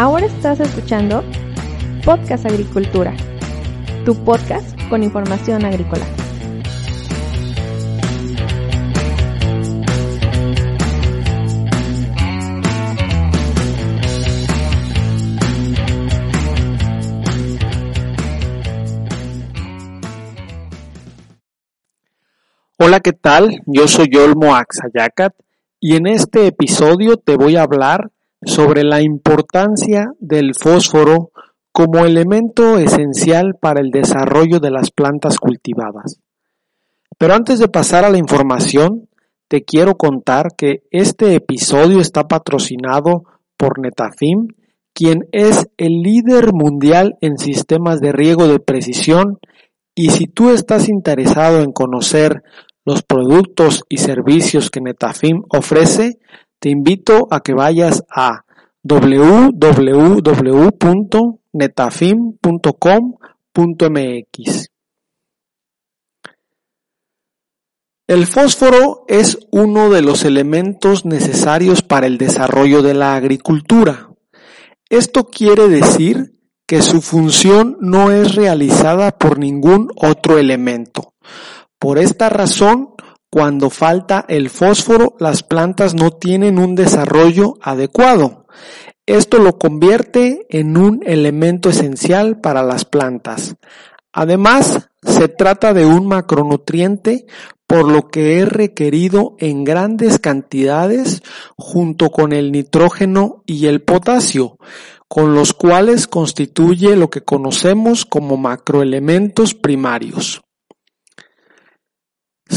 Ahora estás escuchando Podcast Agricultura, tu podcast con información agrícola. Hola, ¿qué tal? Yo soy Olmo Axayacat y en este episodio te voy a hablar sobre la importancia del fósforo como elemento esencial para el desarrollo de las plantas cultivadas. Pero antes de pasar a la información, te quiero contar que este episodio está patrocinado por Netafim, quien es el líder mundial en sistemas de riego de precisión y si tú estás interesado en conocer los productos y servicios que Netafim ofrece, te invito a que vayas a www.netafim.com.mx. El fósforo es uno de los elementos necesarios para el desarrollo de la agricultura. Esto quiere decir que su función no es realizada por ningún otro elemento. Por esta razón, cuando falta el fósforo, las plantas no tienen un desarrollo adecuado. Esto lo convierte en un elemento esencial para las plantas. Además, se trata de un macronutriente por lo que es requerido en grandes cantidades junto con el nitrógeno y el potasio, con los cuales constituye lo que conocemos como macroelementos primarios.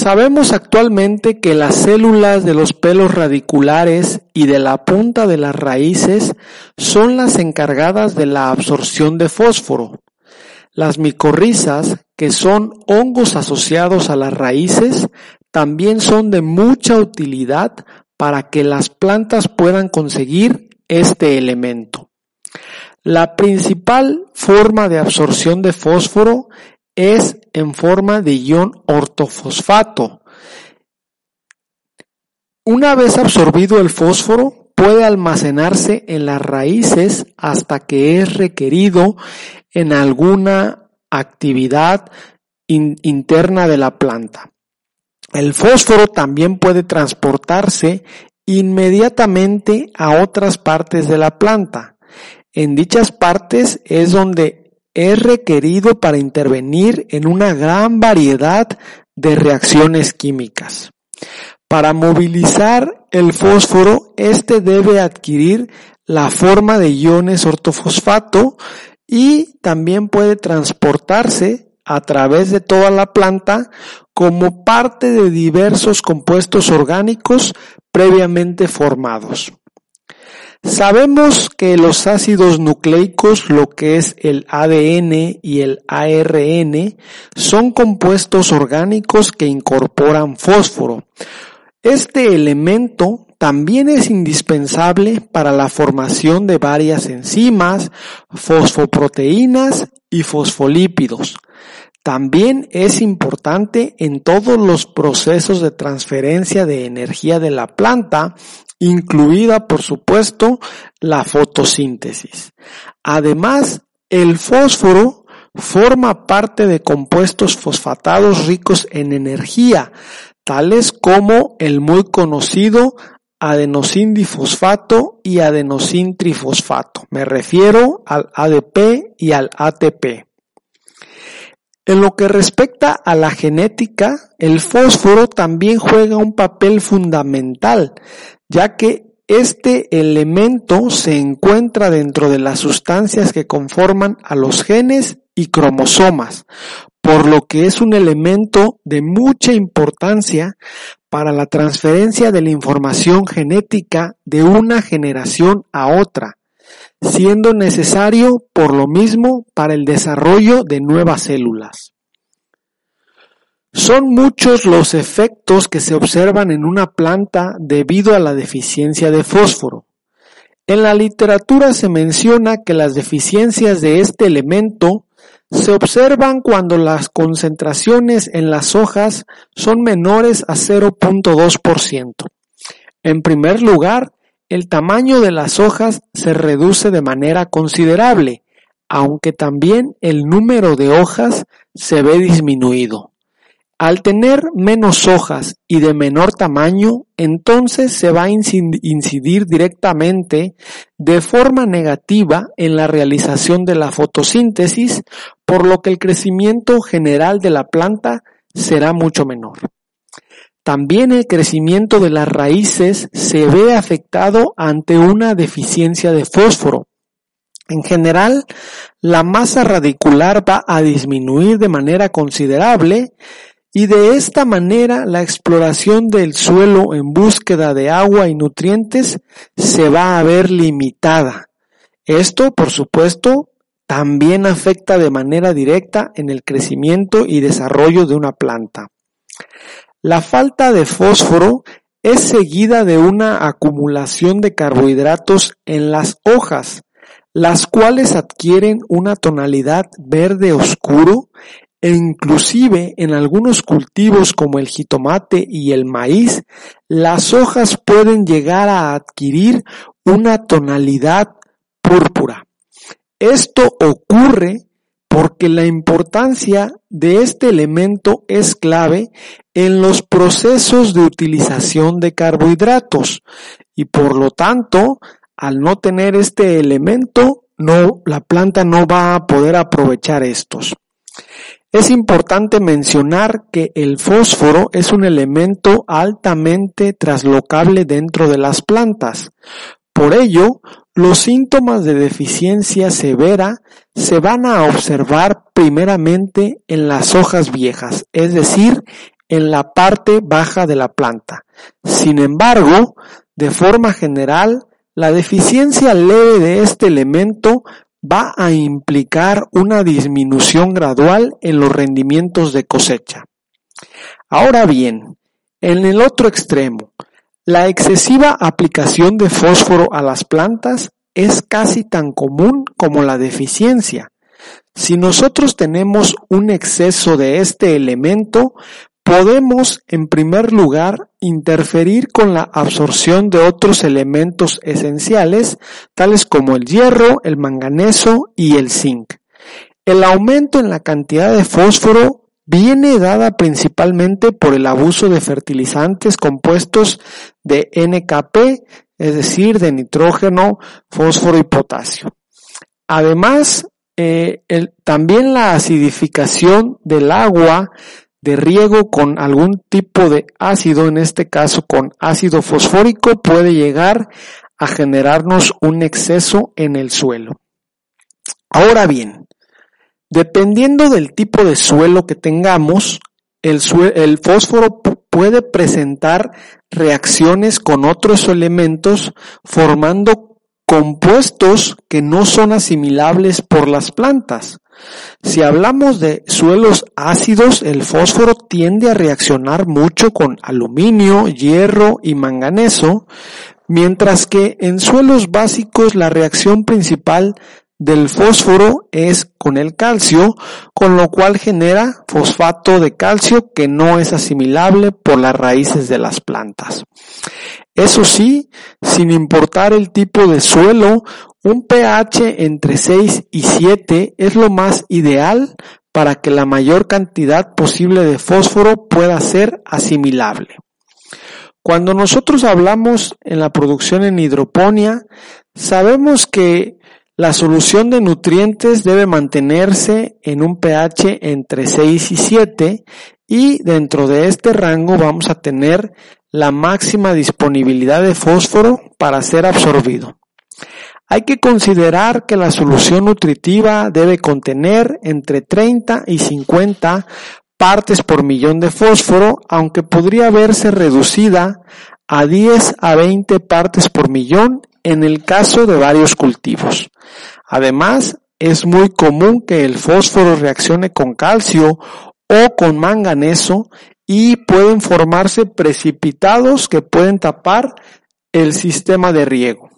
Sabemos actualmente que las células de los pelos radiculares y de la punta de las raíces son las encargadas de la absorción de fósforo. Las micorrizas, que son hongos asociados a las raíces, también son de mucha utilidad para que las plantas puedan conseguir este elemento. La principal forma de absorción de fósforo es en forma de ion ortofosfato. Una vez absorbido el fósforo, puede almacenarse en las raíces hasta que es requerido en alguna actividad interna de la planta. El fósforo también puede transportarse inmediatamente a otras partes de la planta. En dichas partes es donde es requerido para intervenir en una gran variedad de reacciones químicas. Para movilizar el fósforo, este debe adquirir la forma de iones ortofosfato y también puede transportarse a través de toda la planta como parte de diversos compuestos orgánicos previamente formados. Sabemos que los ácidos nucleicos, lo que es el ADN y el ARN, son compuestos orgánicos que incorporan fósforo. Este elemento también es indispensable para la formación de varias enzimas, fosfoproteínas y fosfolípidos. También es importante en todos los procesos de transferencia de energía de la planta incluida por supuesto la fotosíntesis. Además, el fósforo forma parte de compuestos fosfatados ricos en energía, tales como el muy conocido adenosindifosfato y adenosintrifosfato. Me refiero al ADP y al ATP. En lo que respecta a la genética, el fósforo también juega un papel fundamental, ya que este elemento se encuentra dentro de las sustancias que conforman a los genes y cromosomas, por lo que es un elemento de mucha importancia para la transferencia de la información genética de una generación a otra, siendo necesario por lo mismo para el desarrollo de nuevas células. Son muchos los efectos que se observan en una planta debido a la deficiencia de fósforo. En la literatura se menciona que las deficiencias de este elemento se observan cuando las concentraciones en las hojas son menores a 0.2%. En primer lugar, el tamaño de las hojas se reduce de manera considerable, aunque también el número de hojas se ve disminuido. Al tener menos hojas y de menor tamaño, entonces se va a incidir directamente de forma negativa en la realización de la fotosíntesis, por lo que el crecimiento general de la planta será mucho menor. También el crecimiento de las raíces se ve afectado ante una deficiencia de fósforo. En general, la masa radicular va a disminuir de manera considerable y de esta manera la exploración del suelo en búsqueda de agua y nutrientes se va a ver limitada. Esto, por supuesto, también afecta de manera directa en el crecimiento y desarrollo de una planta. La falta de fósforo es seguida de una acumulación de carbohidratos en las hojas, las cuales adquieren una tonalidad verde oscuro e inclusive en algunos cultivos como el jitomate y el maíz, las hojas pueden llegar a adquirir una tonalidad púrpura. Esto ocurre porque la importancia de este elemento es clave en los procesos de utilización de carbohidratos y por lo tanto, al no tener este elemento, no, la planta no va a poder aprovechar estos. Es importante mencionar que el fósforo es un elemento altamente traslocable dentro de las plantas. Por ello, los síntomas de deficiencia severa se van a observar primeramente en las hojas viejas, es decir, en la parte baja de la planta. Sin embargo, de forma general, la deficiencia leve de este elemento va a implicar una disminución gradual en los rendimientos de cosecha. Ahora bien, en el otro extremo, la excesiva aplicación de fósforo a las plantas es casi tan común como la deficiencia. Si nosotros tenemos un exceso de este elemento, Podemos, en primer lugar, interferir con la absorción de otros elementos esenciales, tales como el hierro, el manganeso y el zinc. El aumento en la cantidad de fósforo viene dada principalmente por el abuso de fertilizantes compuestos de NKP, es decir, de nitrógeno, fósforo y potasio. Además, eh, también la acidificación del agua de riego con algún tipo de ácido, en este caso con ácido fosfórico, puede llegar a generarnos un exceso en el suelo. Ahora bien, dependiendo del tipo de suelo que tengamos, el, el fósforo puede presentar reacciones con otros elementos formando compuestos que no son asimilables por las plantas. Si hablamos de suelos ácidos, el fósforo tiende a reaccionar mucho con aluminio, hierro y manganeso, mientras que en suelos básicos la reacción principal del fósforo es con el calcio, con lo cual genera fosfato de calcio que no es asimilable por las raíces de las plantas. Eso sí, sin importar el tipo de suelo, un pH entre 6 y 7 es lo más ideal para que la mayor cantidad posible de fósforo pueda ser asimilable. Cuando nosotros hablamos en la producción en hidroponía, sabemos que la solución de nutrientes debe mantenerse en un pH entre 6 y 7 y dentro de este rango vamos a tener la máxima disponibilidad de fósforo para ser absorbido. Hay que considerar que la solución nutritiva debe contener entre 30 y 50 partes por millón de fósforo, aunque podría verse reducida a 10 a 20 partes por millón en el caso de varios cultivos. Además, es muy común que el fósforo reaccione con calcio o con manganeso y pueden formarse precipitados que pueden tapar el sistema de riego.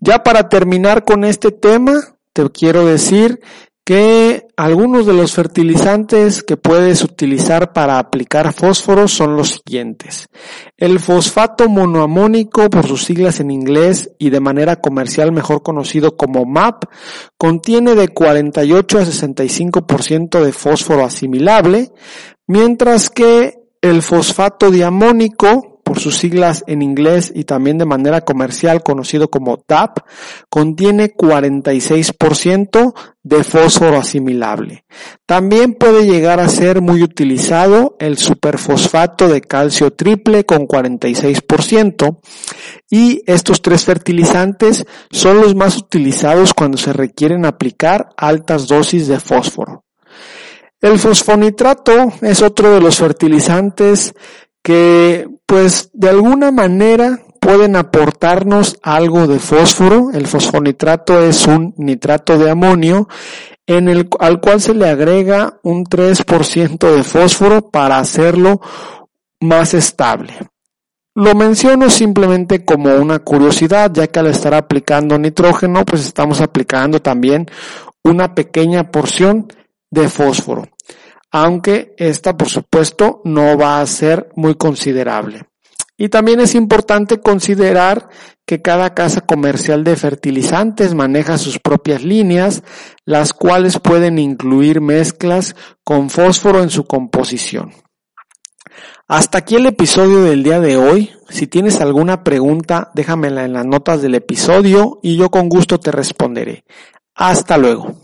Ya para terminar con este tema, te quiero decir que algunos de los fertilizantes que puedes utilizar para aplicar fósforo son los siguientes. El fosfato monoamónico, por sus siglas en inglés y de manera comercial mejor conocido como MAP, contiene de 48 a 65% de fósforo asimilable, mientras que el fosfato diamónico, por sus siglas en inglés y también de manera comercial conocido como DAP, contiene 46% de fósforo asimilable. También puede llegar a ser muy utilizado el superfosfato de calcio triple con 46% y estos tres fertilizantes son los más utilizados cuando se requieren aplicar altas dosis de fósforo. El fosfonitrato es otro de los fertilizantes que pues de alguna manera pueden aportarnos algo de fósforo. El fosfonitrato es un nitrato de amonio en el, al cual se le agrega un 3% de fósforo para hacerlo más estable. Lo menciono simplemente como una curiosidad, ya que al estar aplicando nitrógeno, pues estamos aplicando también una pequeña porción de fósforo aunque esta por supuesto no va a ser muy considerable. Y también es importante considerar que cada casa comercial de fertilizantes maneja sus propias líneas, las cuales pueden incluir mezclas con fósforo en su composición. Hasta aquí el episodio del día de hoy. Si tienes alguna pregunta, déjamela en las notas del episodio y yo con gusto te responderé. Hasta luego.